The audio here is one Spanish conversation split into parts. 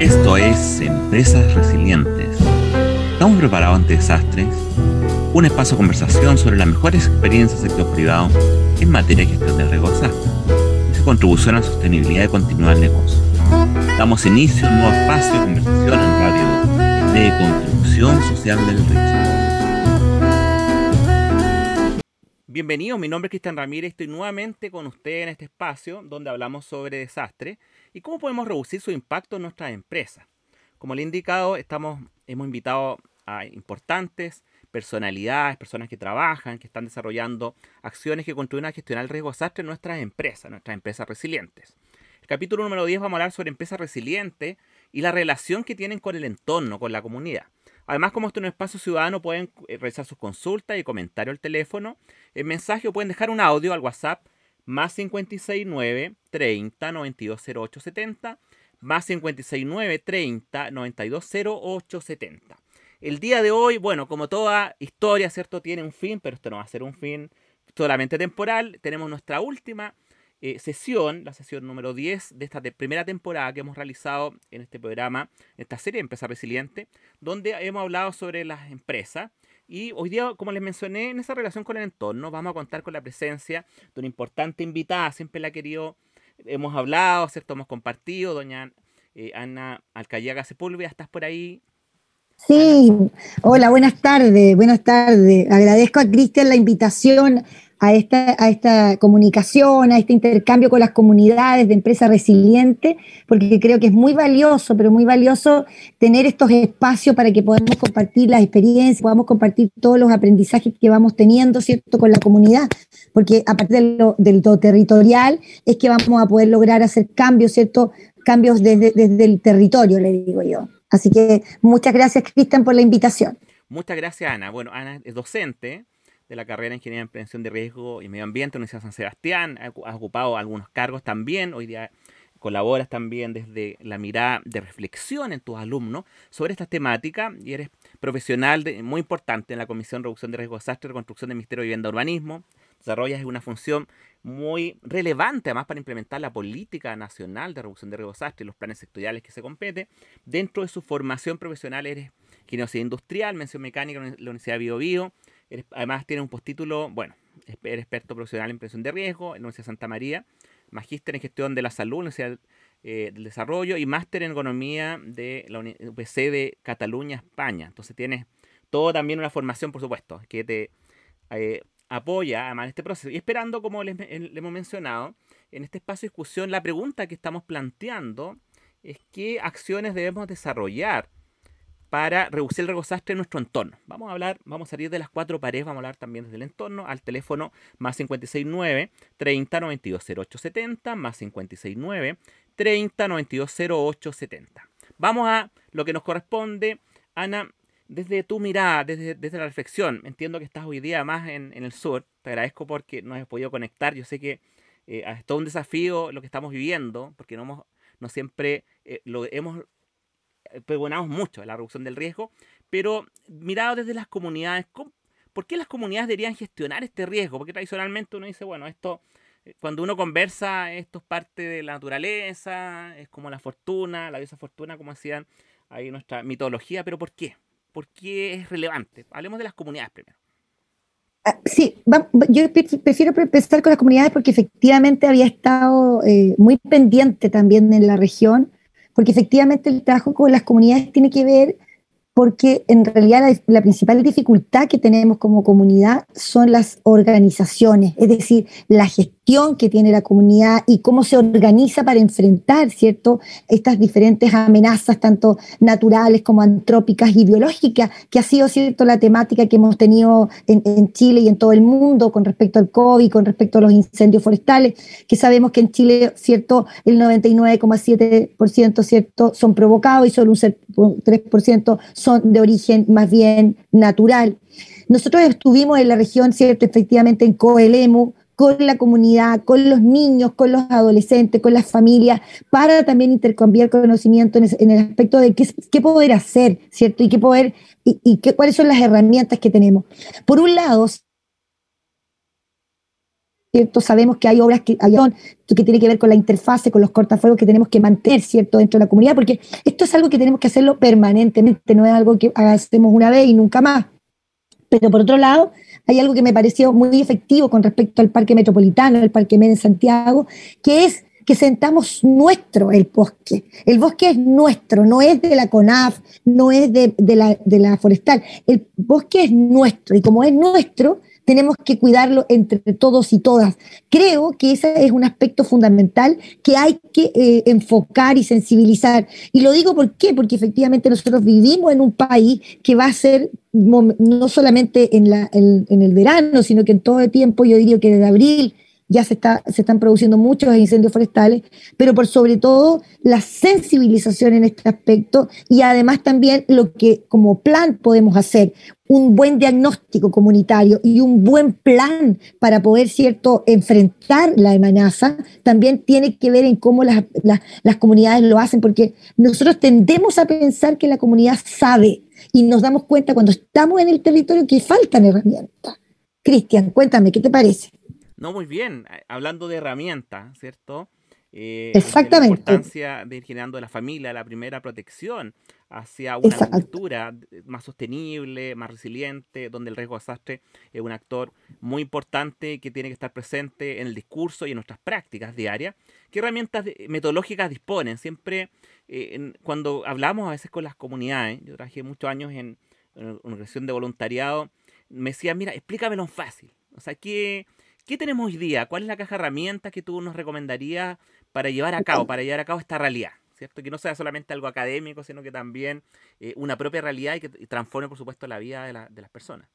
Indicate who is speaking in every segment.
Speaker 1: Esto es Empresas Resilientes. ¿Estamos preparados ante desastres? Un espacio de conversación sobre las mejores experiencias del sector privado en materia de gestión de riesgo desastre y su contribución a la sostenibilidad y continuidad del negocio. Damos inicio a un nuevo espacio de conversación en radio de contribución social del riesgo. Bienvenidos, mi nombre es Cristian Ramírez, estoy nuevamente con usted en este espacio donde hablamos sobre desastre y cómo podemos reducir su impacto en nuestras empresas. Como le he indicado, estamos, hemos invitado a importantes personalidades, personas que trabajan, que están desarrollando acciones que contribuyen a gestionar el riesgo de desastre en nuestras empresas, nuestras empresas resilientes. El capítulo número 10 vamos a hablar sobre empresas resilientes y la relación que tienen con el entorno, con la comunidad. Además, como esto es un espacio ciudadano, pueden eh, realizar sus consultas y comentarios al teléfono, el mensaje o pueden dejar un audio al WhatsApp más 569 30 92 08 70 más 569 30 92 08 70. El día de hoy, bueno, como toda historia, ¿cierto? Tiene un fin, pero esto no va a ser un fin solamente temporal. Tenemos nuestra última eh, sesión, la sesión número 10 de esta primera temporada que hemos realizado en este programa, esta serie de Empresa Resiliente, donde hemos hablado sobre las empresas. Y hoy día, como les mencioné, en esa relación con el entorno, vamos a contar con la presencia de una importante invitada, siempre la ha querido, hemos hablado, ¿cierto? Hemos compartido, doña eh, Ana Alcayaga Sepúlveda, ¿estás por ahí?
Speaker 2: Sí, hola, buenas tardes, buenas tardes. Agradezco a Cristian la invitación a esta, a esta comunicación, a este intercambio con las comunidades de empresa resiliente, porque creo que es muy valioso, pero muy valioso tener estos espacios para que podamos compartir las experiencias, podamos compartir todos los aprendizajes que vamos teniendo, ¿cierto?, con la comunidad, porque a partir de lo, del todo territorial es que vamos a poder lograr hacer cambios, ¿cierto?, cambios desde, desde el territorio, le digo yo. Así que muchas gracias, Cristian, por la invitación.
Speaker 1: Muchas gracias, Ana. Bueno, Ana es docente de la carrera de Ingeniería en Prevención de Riesgo y Medio Ambiente en la Universidad de San Sebastián. Ha ocupado algunos cargos también. Hoy día colaboras también desde la mirada de reflexión en tus alumnos sobre esta temática y eres profesional muy importante en la Comisión de Reducción de Riesgo de Desastre Reconstrucción del Ministerio de Vivienda y Urbanismo. Desarrollas una función muy relevante además para implementar la política nacional de reducción de riesgo de desastre y los planes sectoriales que se compete. Dentro de su formación profesional eres ingeniería industrial, mención mecánica en la Universidad de Bio, Bio además tiene un postítulo, bueno, eres experto profesional en prevención de riesgo en la Universidad de Santa María, magíster en gestión de la salud en la Universidad eh, del Desarrollo y máster en economía de la UPC de Cataluña, España. Entonces tienes todo también una formación, por supuesto, que te eh, apoya además este proceso. Y esperando, como les, les hemos mencionado, en este espacio de discusión, la pregunta que estamos planteando es qué acciones debemos desarrollar para reducir el regosastre en nuestro entorno. Vamos a hablar, vamos a salir de las cuatro paredes, vamos a hablar también desde el entorno al teléfono más 569 30 92 0870 más 569 30 92 0870. Vamos a lo que nos corresponde, Ana, desde tu mirada, desde, desde la reflexión. Entiendo que estás hoy día más en, en el sur. Te agradezco porque nos has podido conectar. Yo sé que eh, es todo un desafío lo que estamos viviendo, porque no, hemos, no siempre eh, lo hemos pregonamos mucho la reducción del riesgo, pero mirado desde las comunidades, ¿por qué las comunidades deberían gestionar este riesgo? Porque tradicionalmente uno dice, bueno, esto, eh, cuando uno conversa, esto es parte de la naturaleza, es como la fortuna, la diosa fortuna, como decían ahí nuestra mitología, pero ¿por qué? ¿Por qué es relevante? Hablemos de las comunidades primero.
Speaker 2: Ah, sí, yo prefiero empezar con las comunidades porque efectivamente había estado eh, muy pendiente también en la región porque efectivamente el trabajo con las comunidades tiene que ver porque en realidad la, principal dificultad que tenemos como comunidad son las organizaciones, es decir, la gestión que tiene la comunidad y cómo se organiza para enfrentar, ¿cierto?, estas diferentes amenazas, tanto naturales como antrópicas y biológicas, que ha sido, ¿cierto?, la temática que hemos tenido en, Chile y en todo el mundo con respecto al COVID, con respecto a los incendios forestales, que sabemos que en Chile, ¿cierto?, el 99,7%, ¿cierto?, son provocados y solo un 3% son de origen más bien natural. Nosotros estuvimos en la región, ¿cierto? Efectivamente en Coelemu, con la comunidad, con los niños, con los adolescentes, con las familias, para también intercambiar conocimiento en, el aspecto de qué, poder hacer, ¿cierto? Y qué poder, y, qué, cuáles son las herramientas que tenemos. Por un lado, ¿cierto? Sabemos que hay obras que, hay, que tiene que ver con la interfase, con los cortafuegos que tenemos que mantener, ¿cierto?, dentro de la comunidad, porque esto es algo que tenemos que hacerlo permanentemente, no es algo que hacemos una vez y nunca más. Pero por otro lado, hay algo que me pareció muy efectivo con respecto al Parque Metropolitano, el Parque Med en Santiago, que es que sentamos nuestro el bosque. El bosque es nuestro, no es de la CONAF, no es de, la, de la forestal. El bosque es nuestro y como es nuestro, tenemos que cuidarlo entre todos y todas. Creo que ese es un aspecto fundamental que hay que eh, enfocar y sensibilizar. Y lo digo por porque efectivamente nosotros vivimos en un país que va a ser no solamente en, la, en el verano, sino que en todo el tiempo, yo diría que desde abril ya se, está, se están produciendo muchos incendios forestales, pero por sobre todo la sensibilización en este aspecto y además también lo que como plan podemos hacer, un buen diagnóstico comunitario y un buen plan para poder, cierto, enfrentar la amenaza, también tiene que ver en cómo las, las comunidades lo hacen, porque nosotros tendemos a pensar que la comunidad sabe y nos damos cuenta cuando estamos en el territorio que faltan herramientas. Cristian, cuéntame, ¿qué te parece?
Speaker 1: No, muy bien. Hablando de herramientas, ¿cierto?
Speaker 2: Eh, Exactamente. La
Speaker 1: importancia de ir generando la familia la primera protección hacia una cultura más sostenible, más resiliente, donde el riesgo de desastre es un actor muy importante que tiene que estar presente en el discurso y en nuestras prácticas diarias. ¿Qué herramientas metodológicas disponen? Siempre eh, cuando hablamos a veces con las comunidades, yo trabajé muchos años en, una organización de voluntariado, me decían, mira, explícamelo fácil. O sea, ¿qué, ¿Qué tenemos hoy día? ¿Cuál es la caja de herramientas que tú nos recomendarías para llevar a cabo, para llevar a cabo esta realidad? ¿Cierto? Que no sea solamente algo académico, sino que también eh, una propia realidad y que transforme, por supuesto, la vida de, de las personas.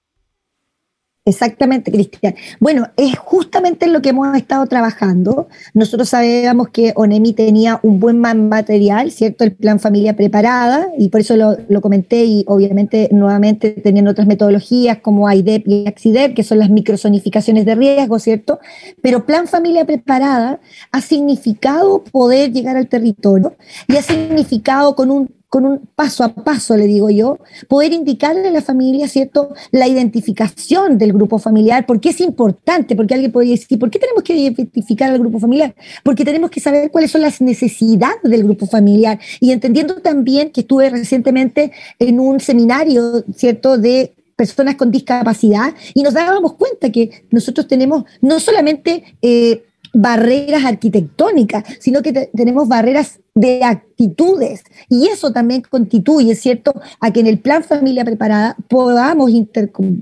Speaker 2: Exactamente, Cristian. Bueno, es justamente en lo que hemos estado trabajando. Nosotros sabíamos que ONEMI tenía un buen material, ¿cierto? El plan familia preparada, y por eso lo, comenté, y obviamente nuevamente teniendo otras metodologías como AIDEP y AXIDEP, que son las microsonificaciones de riesgo, ¿cierto? Pero plan familia preparada ha significado poder llegar al territorio y ha significado con un con un paso a paso, le digo yo, poder indicarle a la familia, ¿cierto?, la identificación del grupo familiar, porque es importante, porque alguien puede decir, ¿por qué tenemos que identificar al grupo familiar? Porque tenemos que saber cuáles son las necesidades del grupo familiar y entendiendo también que estuve recientemente en un seminario, ¿cierto?, de personas con discapacidad y nos dábamos cuenta que nosotros tenemos no solamente... Eh, barreras arquitectónicas, sino que tenemos barreras de actitudes. Y eso también constituye, ¿cierto?, a que en el plan familia preparada podamos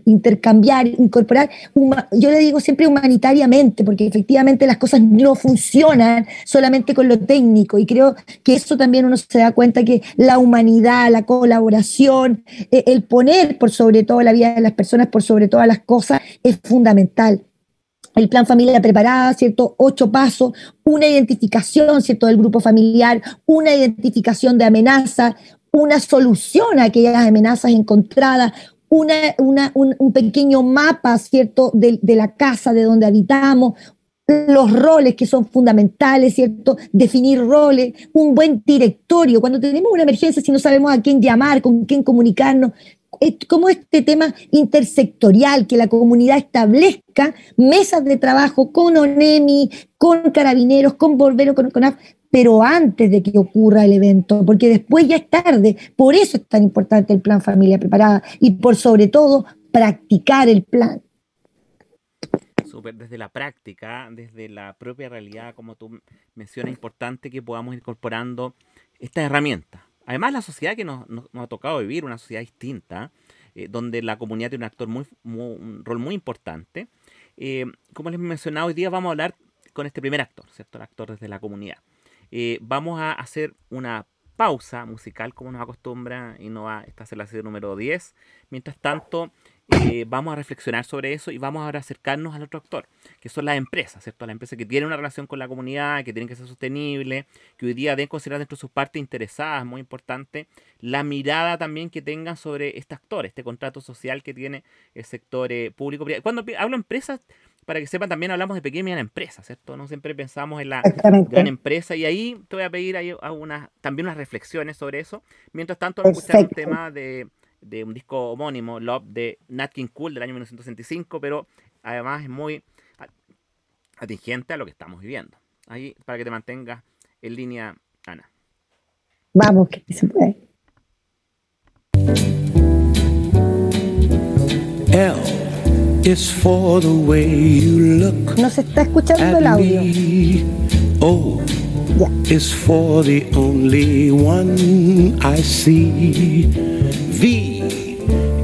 Speaker 2: intercambiar, incorporar, yo le digo siempre humanitariamente, porque efectivamente las cosas no funcionan solamente con lo técnico. Y creo que eso también uno se da cuenta que la humanidad, la colaboración, e, el poner por sobre todo la vida de las personas, por sobre todas las cosas, es fundamental el plan familia preparada, ¿cierto? Ocho pasos, una identificación, ¿cierto? Del grupo familiar, una identificación de amenazas, una solución a aquellas amenazas encontradas, una, un, pequeño mapa, ¿cierto? De, de la casa de donde habitamos, los roles que son fundamentales, ¿cierto? Definir roles, un buen directorio. Cuando tenemos una emergencia, si no sabemos a quién llamar, con quién comunicarnos, como este tema intersectorial, que la comunidad establezca mesas de trabajo con ONEMI, con carabineros, con bomberos, con CONAF, pero antes de que ocurra el evento, porque después ya es tarde. Por eso es tan importante el plan familia preparada y por sobre todo practicar el plan.
Speaker 1: desde la práctica, desde la propia realidad, como tú mencionas, es importante que podamos ir incorporando estas herramientas Además, la sociedad que nos, ha tocado vivir, una sociedad distinta, eh, donde la comunidad tiene un actor muy, un rol muy importante. Eh, como les he mencionado, hoy día vamos a hablar con este primer actor, ¿cierto? El actor desde la comunidad. Eh, vamos a hacer una pausa musical, como nos acostumbra, y no va, esta es la serie número 10. Mientras tanto, eh, vamos a reflexionar sobre eso y vamos ahora a acercarnos al otro actor, que son las empresas, ¿cierto? Las empresas que tienen una relación con la comunidad, que tienen que ser sostenibles, que hoy día deben considerar dentro de sus partes interesadas, muy importante, la mirada también que tengan sobre este actor, este contrato social que tiene el sector eh, público. Cuando hablo de empresas, para que sepan, también hablamos de pequeña y mediana empresa, ¿cierto? No siempre pensamos en la gran empresa y ahí te voy a pedir ahí también unas reflexiones sobre eso. Mientras tanto, vamos a escuchar un tema de de un disco homónimo, Love, de Nat King Cole del año 1965, pero además es muy atingente a lo que estamos viviendo. Ahí, para que te mantengas en línea, Ana.
Speaker 2: Vamos, que se puede.
Speaker 3: L is for the way you look
Speaker 2: No se está escuchando el audio.
Speaker 3: me. O
Speaker 2: Ya.
Speaker 3: is for the only one I see.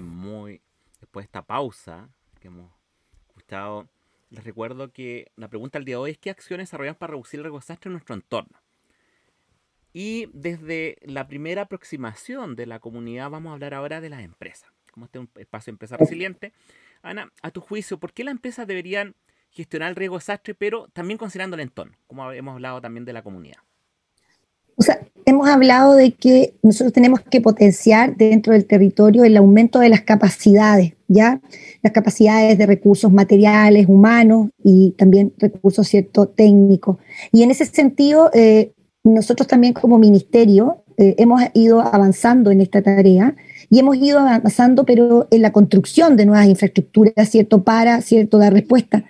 Speaker 1: Muy. Después de esta pausa que hemos escuchado, les recuerdo que la pregunta del día de hoy es: ¿qué acciones desarrollamos para reducir el riesgo de desastre en nuestro entorno? Y desde la primera aproximación de la comunidad, vamos a hablar ahora de las empresas. Como este es un espacio de empresa resiliente. Ana, a tu juicio, ¿por qué las empresas deberían gestionar el riesgo de desastre, pero también considerando el entorno? Como hemos hablado también de la comunidad.
Speaker 2: O sea, hemos hablado de que nosotros tenemos que potenciar dentro del territorio el aumento de las capacidades, ¿ya? Las capacidades de recursos materiales, humanos y también recursos, ¿cierto?, técnicos. Y en ese sentido, eh, nosotros también como ministerio eh, hemos ido avanzando en esta tarea y hemos ido avanzando, pero en la construcción de nuevas infraestructuras, ¿cierto?, para, ¿cierto?, dar respuesta.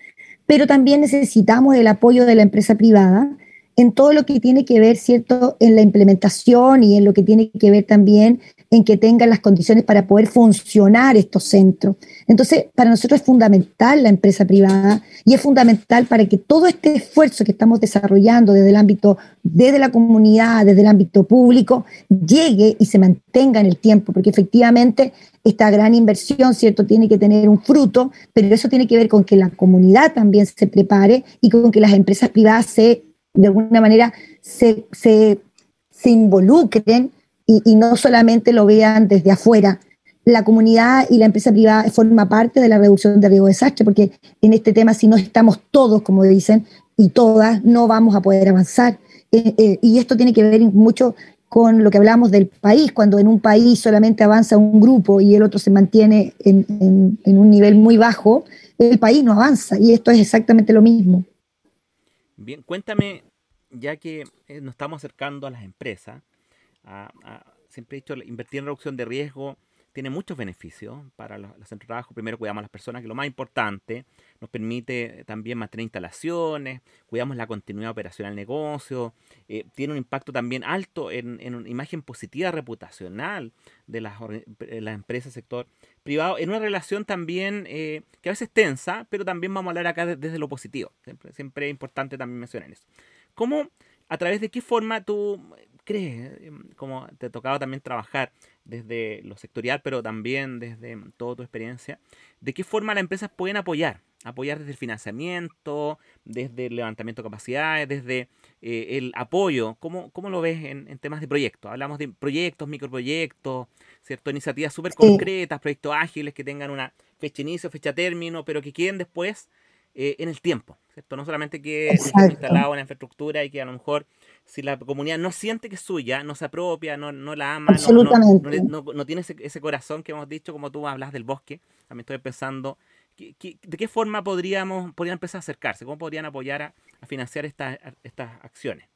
Speaker 2: Pero también necesitamos el apoyo de la empresa privada en todo lo que tiene que ver, ¿cierto?, en la implementación y en lo que tiene que ver también en que tengan las condiciones para poder funcionar estos centros. Entonces, para nosotros es fundamental la empresa privada y es fundamental para que todo este esfuerzo que estamos desarrollando desde el ámbito, desde la comunidad, desde el ámbito público, llegue y se mantenga en el tiempo, porque efectivamente esta gran inversión, ¿cierto?, tiene que tener un fruto, pero eso tiene que ver con que la comunidad también se prepare y con que las empresas privadas se de alguna manera se, se, involucren y, no solamente lo vean desde afuera. La comunidad y la empresa privada forma parte de la reducción de riesgo de desastre, porque en este tema, si no estamos todos, como dicen, y todas, no vamos a poder avanzar. Eh, eh, y esto tiene que ver mucho con lo que hablamos del país, cuando en un país solamente avanza un grupo y el otro se mantiene en, en, en un nivel muy bajo, el país no avanza, y esto es exactamente lo mismo.
Speaker 1: Bien, cuéntame, ya que eh, nos estamos acercando a las empresas, a, siempre he dicho, invertir en reducción de riesgo tiene muchos beneficios para los, centros de trabajo. Primero, cuidamos a las personas, que es lo más importante. Nos permite también mantener instalaciones, cuidamos la continuidad operacional del negocio. Eh, tiene un impacto también alto en, una imagen positiva reputacional de las, las empresas, sector privado, en una relación también eh, que a veces tensa, pero también vamos a hablar acá desde, lo positivo. Siempre, siempre es importante también mencionar eso. ¿Cómo ¿A través de qué forma tú crees, como te ha tocado también trabajar desde lo sectorial, pero también desde toda tu experiencia, de qué forma las empresas pueden apoyar? Apoyar desde el financiamiento, desde el levantamiento de capacidades, desde eh, el apoyo. ¿Cómo, ¿Cómo, lo ves en, en, temas de proyectos? Hablamos de proyectos, microproyectos, ¿cierto? Iniciativas súper concretas, proyectos ágiles que tengan una fecha inicio, fecha término, pero que queden después eh, en el tiempo, ¿cierto? No solamente que instalado en la infraestructura y que a lo mejor si la comunidad no siente que es suya, no se apropia, no, no la ama, no, no, no, tiene ese, ese, corazón que hemos dicho, como tú hablas del bosque, también estoy pensando, ¿qué, qué, de qué forma podríamos, podrían empezar a acercarse? ¿Cómo podrían apoyar a, a financiar estas, estas acciones?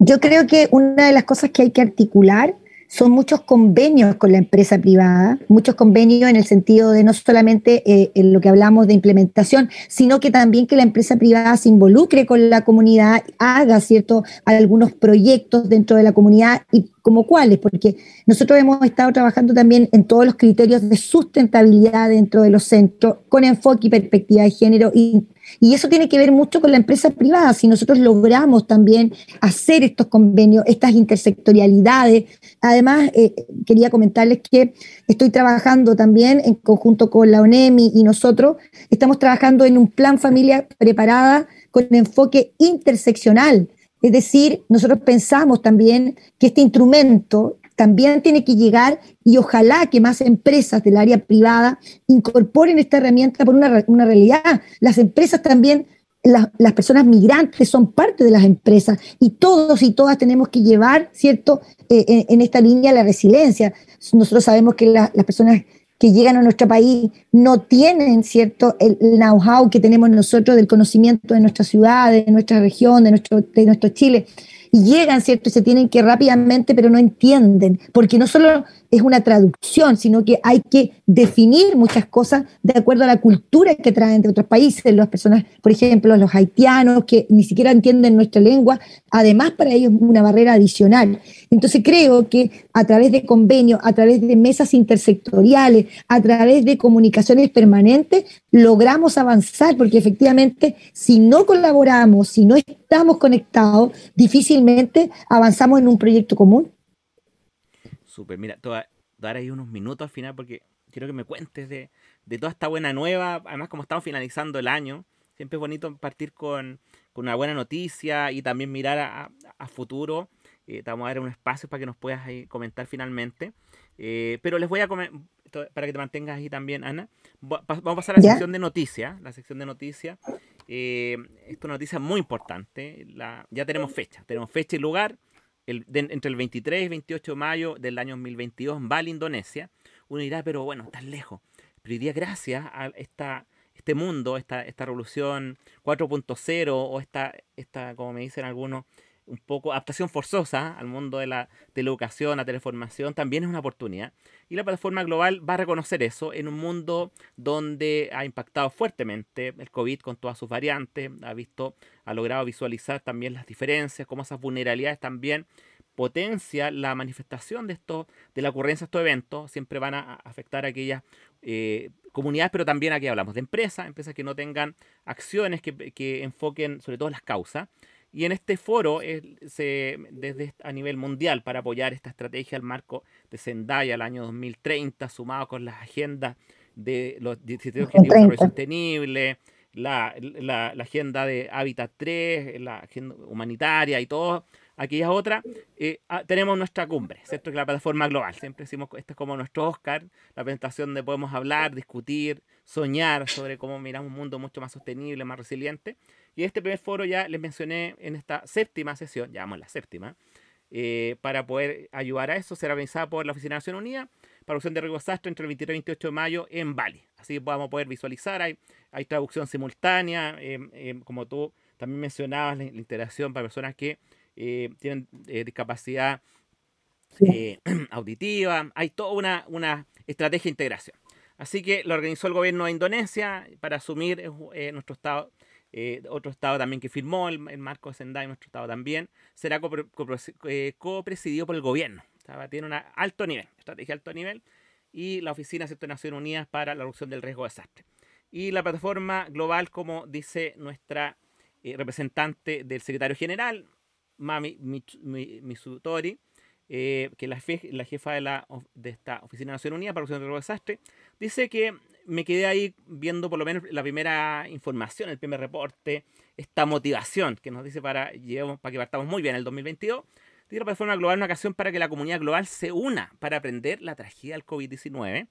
Speaker 2: Yo creo que una de las cosas que hay que articular son muchos convenios con la empresa privada, muchos convenios en el sentido de no solamente eh, en lo que hablamos de implementación, sino que también que la empresa privada se involucre con la comunidad, haga cierto algunos proyectos dentro de la comunidad y como cuáles, porque nosotros hemos estado trabajando también en todos los criterios de sustentabilidad dentro de los centros, con enfoque y perspectiva de género, y, eso tiene que ver mucho con la empresa privada. Si nosotros logramos también hacer estos convenios, estas intersectorialidades, además eh, quería comentarles que estoy trabajando también en conjunto con la ONEMI y nosotros, estamos trabajando en un plan familia preparada con enfoque interseccional es decir, nosotros pensamos también que este instrumento también tiene que llegar y ojalá que más empresas del área privada incorporen esta herramienta por una, una realidad. Las empresas también, las personas migrantes son parte de las empresas y todos y todas tenemos que llevar, ¿cierto?, eh, en, esta línea la resiliencia. Nosotros sabemos que las personas que llegan a nuestro país no tienen, ¿cierto?, el know-how que tenemos nosotros del conocimiento de nuestra ciudad, de nuestra región, de nuestro, de nuestro Chile. Y llegan, ¿cierto?, y se tienen que rápidamente, pero no entienden, porque no solo es una traducción, sino que hay que definir muchas cosas de acuerdo a la cultura que traen de otros países, las personas, por ejemplo, los haitianos que ni siquiera entienden nuestra lengua, además para ellos es una barrera adicional. Entonces creo que a través de convenios, a través de mesas intersectoriales, a través de comunicaciones permanentes, logramos avanzar, porque efectivamente si no colaboramos, si no estamos conectados, difícilmente avanzamos en un proyecto común.
Speaker 1: Súper, mira, te voy a dar ahí unos minutos al final porque quiero que me cuentes de, de toda esta buena nueva. Además, como estamos finalizando el año, siempre es bonito partir con, con una buena noticia y también mirar a, a futuro. Eh, te vamos a dar un espacio para que nos puedas ahí comentar finalmente. Eh, pero les voy a para que te mantengas ahí también, Ana. Vamos a pasar a la sección de noticias. La sección de noticias. Eh, es una noticia muy importante. La, ya tenemos fecha. Tenemos fecha y lugar entre el 23 y 28 de mayo del año 2022 en Bali, Indonesia. Uno dirá, pero bueno, tan lejos. Pero hoy día, gracias a esta, este mundo, esta, esta revolución 4.0 o esta, esta, como me dicen algunos, un poco adaptación forzosa al mundo de la, de la teleformación, también es una oportunidad. Y la plataforma global va a reconocer eso en un mundo donde ha impactado fuertemente el COVID con todas sus variantes, ha visto, ha logrado visualizar también las diferencias, cómo esas vulnerabilidades también potencia la manifestación de esto, de la ocurrencia de estos eventos, siempre van a afectar a aquellas eh, comunidades, pero también aquí hablamos de empresas, empresas que no tengan acciones que, que enfoquen sobre todo las causas. Y en este foro, se, desde a nivel mundial, para apoyar esta estrategia, el marco de Zendaya al año 2030, sumado con las agendas de los 17 Objetivos de Desarrollo Sostenible, la, la, la, agenda de Hábitat 3, la agenda humanitaria y todo, aquellas otras, eh, ah, tenemos nuestra cumbre, ¿cierto? Que la plataforma global. Siempre decimos esto es como nuestro Oscar, la presentación donde podemos hablar, discutir, soñar sobre cómo miramos un mundo mucho más sostenible, más resiliente. Y este primer foro ya les mencioné en esta séptima sesión, llamamos la séptima, eh, para poder ayudar a eso, será organizada por la Oficina de Naciones Unidas para opción de riesgo desastre entre el 23 y 28 de mayo en Bali. Así vamos a poder visualizar, hay, hay traducción simultánea, em, em, como tú también mencionabas, la, interacción para personas que eh, tienen eh, discapacidad auditiva, hay toda una, una estrategia de integración. Así que lo organizó el gobierno de Indonesia para asumir nuestro estado eh, otro estado también que firmó el, marco de Sendai, nuestro estado también, será eh, copresidido por el gobierno. Tiene un alto nivel, estrategia alto nivel, y la Oficina de Naciones Unidas para la Reducción del Riesgo de Desastre. Y la plataforma global, como dice nuestra eh, representante del secretario general, Mami Mitsutori, eh, que la, la jefa de, la, de esta Oficina de Naciones Unidas para la de Desastre, dice que me quedé ahí viendo por lo menos la primera información, el primer reporte, esta motivación que nos dice para, para que partamos muy bien el 2022. Dice la plataforma global una ocasión para que la comunidad global se una para aprender la tragedia del COVID-19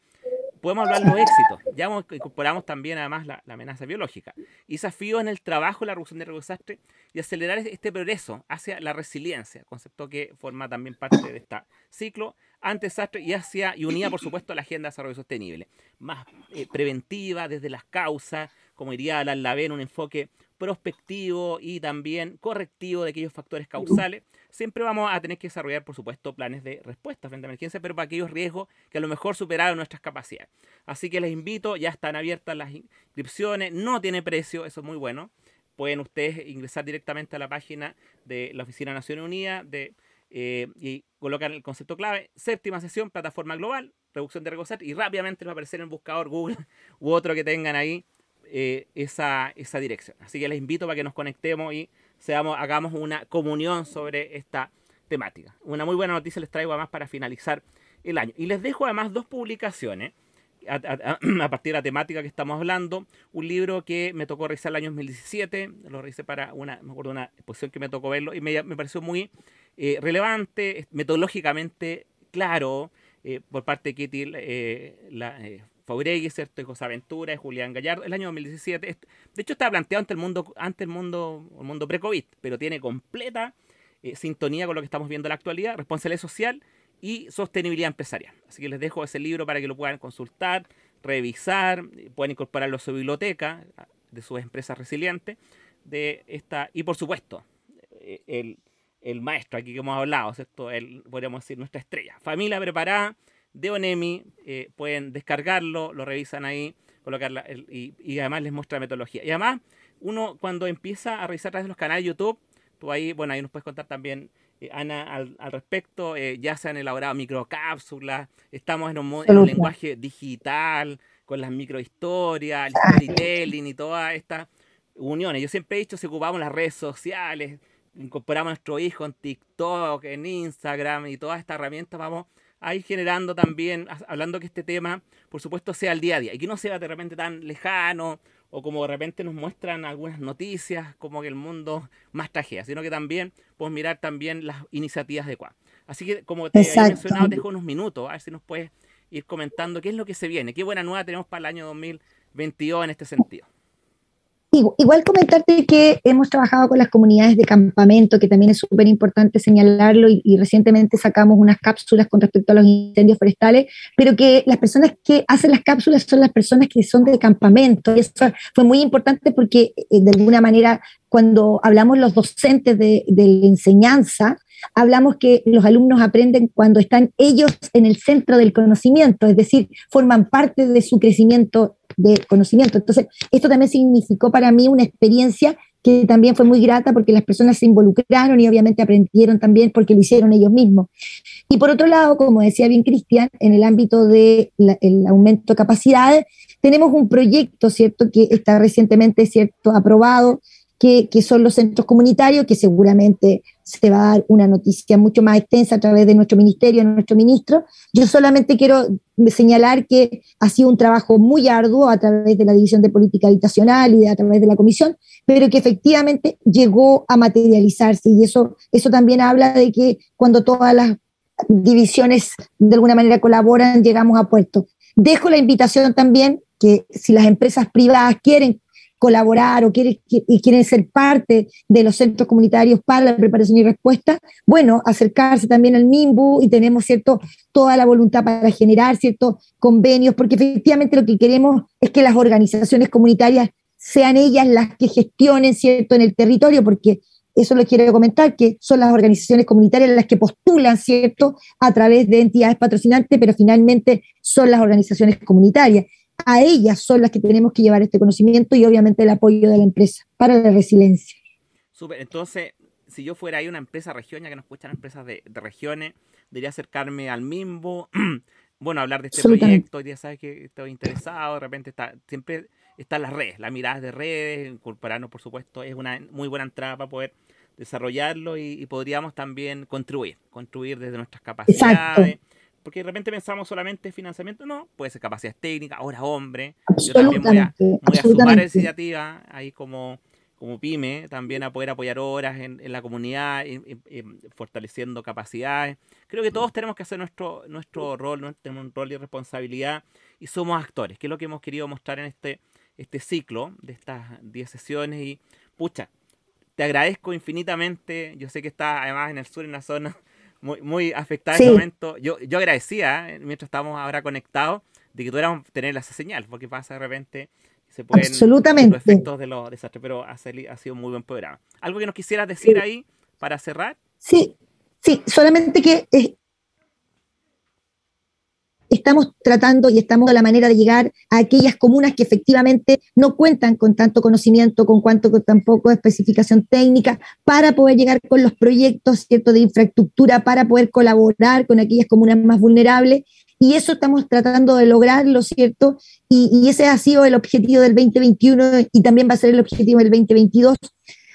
Speaker 1: podemos hablar de los éxitos. Ya incorporamos también además la, amenaza biológica. Y desafíos en el trabajo, la reducción de desastre y acelerar este progreso hacia la resiliencia, concepto que forma también parte de este ciclo ante desastre y hacia y unida por supuesto a la agenda de desarrollo sostenible. Más eh, preventiva desde las causas, como diría Alan Lavén, un enfoque prospectivo y también correctivo de aquellos factores causales siempre vamos a tener que desarrollar, por supuesto, planes de respuesta frente a emergencia, pero para aquellos riesgos que a lo mejor superaron nuestras capacidades. Así que les invito, ya están abiertas las inscripciones, no tiene precio, eso es muy bueno. Pueden ustedes ingresar directamente a la página de la Oficina de Naciones Unidas eh, y colocar el concepto clave, séptima sesión, plataforma global, reducción de riesgos y rápidamente les va a aparecer en el buscador Google u otro que tengan ahí eh, esa, esa dirección. Así que les invito para que nos conectemos y seamos, hagamos una comunión sobre esta temática. Una muy buena noticia les traigo además para finalizar el año. Y les dejo además dos publicaciones a, partir de la temática que estamos hablando. Un libro que me tocó revisar el año 2017, lo revisé para una, me acuerdo una exposición que me tocó verlo y me, pareció muy eh, relevante, metodológicamente claro, eh, por parte de Kitty eh, la, Fauregui, ¿cierto? Y José Aventura, y Julián Gallardo, el año 2017. De hecho, está planteado ante el mundo, ante el mundo, el mundo pre-COVID, pero tiene completa eh, sintonía con lo que estamos viendo en la actualidad, responsabilidad social y sostenibilidad empresarial. Así que les dejo ese libro para que lo puedan consultar, revisar, puedan incorporarlo a su biblioteca de sus empresas resilientes. De esta, y por supuesto, eh, el, el maestro aquí que hemos hablado, ¿cierto? El, podríamos decir nuestra estrella. Familia preparada de Onemi, eh, pueden descargarlo, lo revisan ahí, colocarla y, además les muestra la metodología. Y además, uno cuando empieza a revisar a través de los canales de YouTube, tú ahí, bueno, ahí nos puedes contar también, eh, Ana, al, respecto, eh, ya se han elaborado microcápsulas, estamos en un, en un lenguaje digital, con las microhistorias, el storytelling y todas estas uniones. Yo siempre he dicho, si ocupamos las redes sociales, incorporamos a nuestro hijo en TikTok, en Instagram y todas estas herramientas, vamos ahí generando también, hablando que este tema, por supuesto, sea el día a día y que no sea de repente tan lejano o como de repente nos muestran algunas noticias como que el mundo más tragedia, sino que también podemos mirar también las iniciativas de adecuadas. Así que, como te he mencionado, te dejo unos minutos, a ver si nos puedes ir comentando qué es lo que se viene, qué buena nueva tenemos para el año 2022 en este sentido.
Speaker 2: Igual comentarte que hemos trabajado con las comunidades de campamento, que también es súper importante señalarlo, y, recientemente sacamos unas cápsulas con respecto a los incendios forestales, pero que las personas que hacen las cápsulas son las personas que son de campamento. Y eso fue muy importante porque eh, de alguna manera cuando hablamos los docentes de, de la enseñanza, hablamos que los alumnos aprenden cuando están ellos en el centro del conocimiento, es decir, forman parte de su crecimiento de conocimiento. Entonces, esto también significó para mí una experiencia que también fue muy grata porque las personas se involucraron y obviamente aprendieron también porque lo hicieron ellos mismos. Y por otro lado, como decía bien Cristian, en el ámbito del aumento de capacidades, tenemos un proyecto, ¿cierto?, que está recientemente, ¿cierto?, aprobado que, son los centros comunitarios, que seguramente se va a dar una noticia mucho más extensa a través de nuestro ministerio, nuestro ministro. Yo solamente quiero señalar que ha sido un trabajo muy arduo a través de la División de Política Habitacional y a través de la Comisión, pero que efectivamente llegó a materializarse y eso, eso también habla de que cuando todas las divisiones de alguna manera colaboran, llegamos a puerto. Dejo la invitación también que si las empresas privadas quieren colaborar o quieren, y quieren ser parte de los centros comunitarios para la preparación y respuesta, bueno, acercarse también al MIMBU y tenemos, ¿cierto?, toda la voluntad para generar, ¿cierto?, convenios, porque efectivamente lo que queremos es que las organizaciones comunitarias sean ellas las que gestionen, ¿cierto?, en el territorio, porque eso lo quiero comentar, que son las organizaciones comunitarias las que postulan, ¿cierto?, a través de entidades patrocinantes, pero finalmente son las organizaciones comunitarias a ellas son las que tenemos que llevar este conocimiento y obviamente el apoyo de la empresa para la resiliencia.
Speaker 1: Súper, entonces, si yo fuera ahí una empresa región, ya que nos escuchan empresas de, regiones, debería acercarme al MIMBO, bueno, hablar de este proyecto, ya sabes que estoy interesado, de repente está, siempre están las redes, las miradas de redes, incorporarnos, por supuesto, es una muy buena entrada para poder desarrollarlo y, podríamos también contribuir, contribuir desde nuestras capacidades. Porque de repente pensamos solamente financiamiento, no, puede ser capacidades técnicas, ahora hombre. Yo también voy a, voy a sumar iniciativa ahí como, como pyme, también a poder apoyar horas en, la comunidad, fortaleciendo capacidades. Creo que todos tenemos que hacer nuestro, nuestro rol, tenemos un rol y responsabilidad y somos actores, que es lo que hemos querido mostrar en este, este ciclo de estas 10 sesiones. Y pucha, te agradezco infinitamente. Yo sé que estás además en el sur, en la zona muy, muy afectada en este momento. Yo, yo agradecía, eh, mientras estábamos ahora conectados, de que tuviéramos tener esa señal, porque pasa de repente se pueden
Speaker 2: Absolutamente.
Speaker 1: los efectos de los desastres, pero ha, sido muy buen programa. ¿Algo que nos quisieras decir ahí para cerrar?
Speaker 2: Sí, sí, solamente que estamos tratando y estamos de la manera de llegar a aquellas comunas que efectivamente no cuentan con tanto conocimiento, con cuanto con tampoco especificación técnica, para poder llegar con los proyectos ¿cierto? de infraestructura, para poder colaborar con aquellas comunas más vulnerables. Y eso estamos tratando de lograrlo, ¿cierto? Y, y ese ha sido el objetivo del 2021 y también va a ser el objetivo del 2022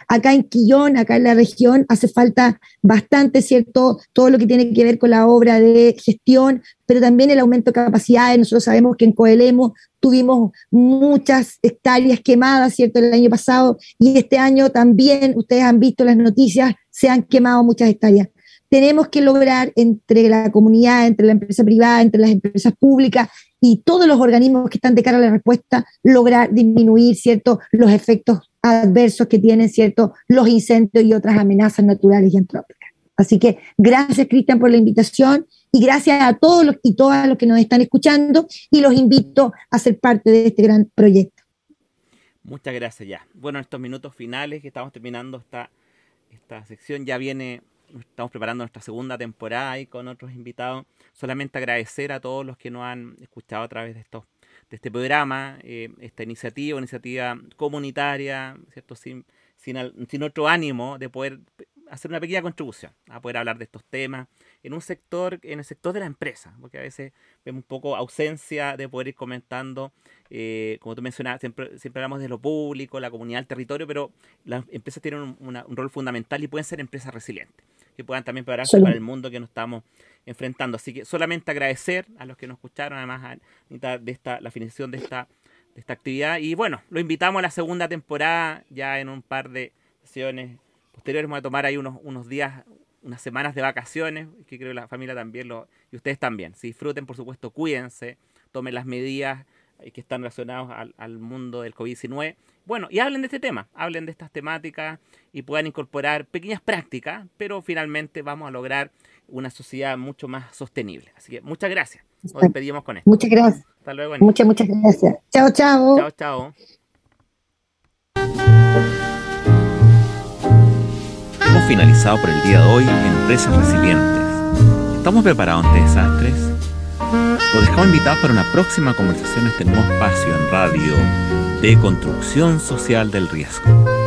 Speaker 2: Acá en Quillón, acá en la región, hace falta bastante, ¿cierto? Todo lo que tiene que ver con la obra de gestión, pero también el aumento de capacidades. Nosotros sabemos que en Coelemo tuvimos muchas hectáreas quemadas, ¿cierto? El año pasado y este año también, ustedes han visto las noticias, se han quemado muchas hectáreas tenemos que lograr entre la comunidad, entre la empresa privada, entre las empresas públicas y todos los organismos que están de cara a la respuesta, lograr disminuir ¿cierto? los efectos adversos que tienen ¿cierto? los incendios y otras amenazas naturales y antrópicas. Así que gracias, Cristian, por la invitación y gracias a todos los y todas los que nos están escuchando y los invito a ser parte de este gran proyecto.
Speaker 1: Muchas gracias ya. Bueno, en estos minutos finales que estamos terminando esta, esta sección ya viene, estamos preparando nuestra segunda temporada y con otros invitados. Solamente agradecer a todos los que nos han escuchado a través de estos de este programa, eh, esta iniciativa, iniciativa comunitaria, ¿cierto? Sin, sin, otro ánimo de poder hacer una pequeña contribución, a poder hablar de estos temas en un sector, en el sector de la empresa, porque a veces vemos un poco ausencia de poder ir comentando, eh, como tú mencionabas, siempre, siempre, hablamos de lo público, la comunidad, el territorio, pero las empresas tienen un rol fundamental y pueden ser empresas resilientes, que puedan también prepararse para el mundo que nos estamos enfrentando. Así que solamente agradecer a los que nos escucharon, además, de esta, la finalización de esta, de esta actividad. Y bueno, lo invitamos a la segunda temporada, ya en un par de sesiones posteriores. Vamos a tomar ahí unos, unos días, unas semanas de vacaciones, que creo que la familia también lo, y ustedes también. Si disfruten, por supuesto, cuídense, tomen las medidas que están relacionadas al, al mundo del COVID-19. Bueno, y hablen de este tema, hablen de estas temáticas y puedan incorporar pequeñas prácticas, pero finalmente vamos a lograr una sociedad mucho más sostenible. Así que muchas gracias. Nos despedimos con esto.
Speaker 2: Muchas gracias. Hasta luego. Muchas, muchas gracias. Chao, chao.
Speaker 1: Chao, chao.
Speaker 4: Hemos finalizado por el día de hoy Empresas Resilientes. ¿Estamos preparados ante desastres? Los dejamos invitados para una próxima conversación en este nuevo espacio en radio de construcción social del riesgo.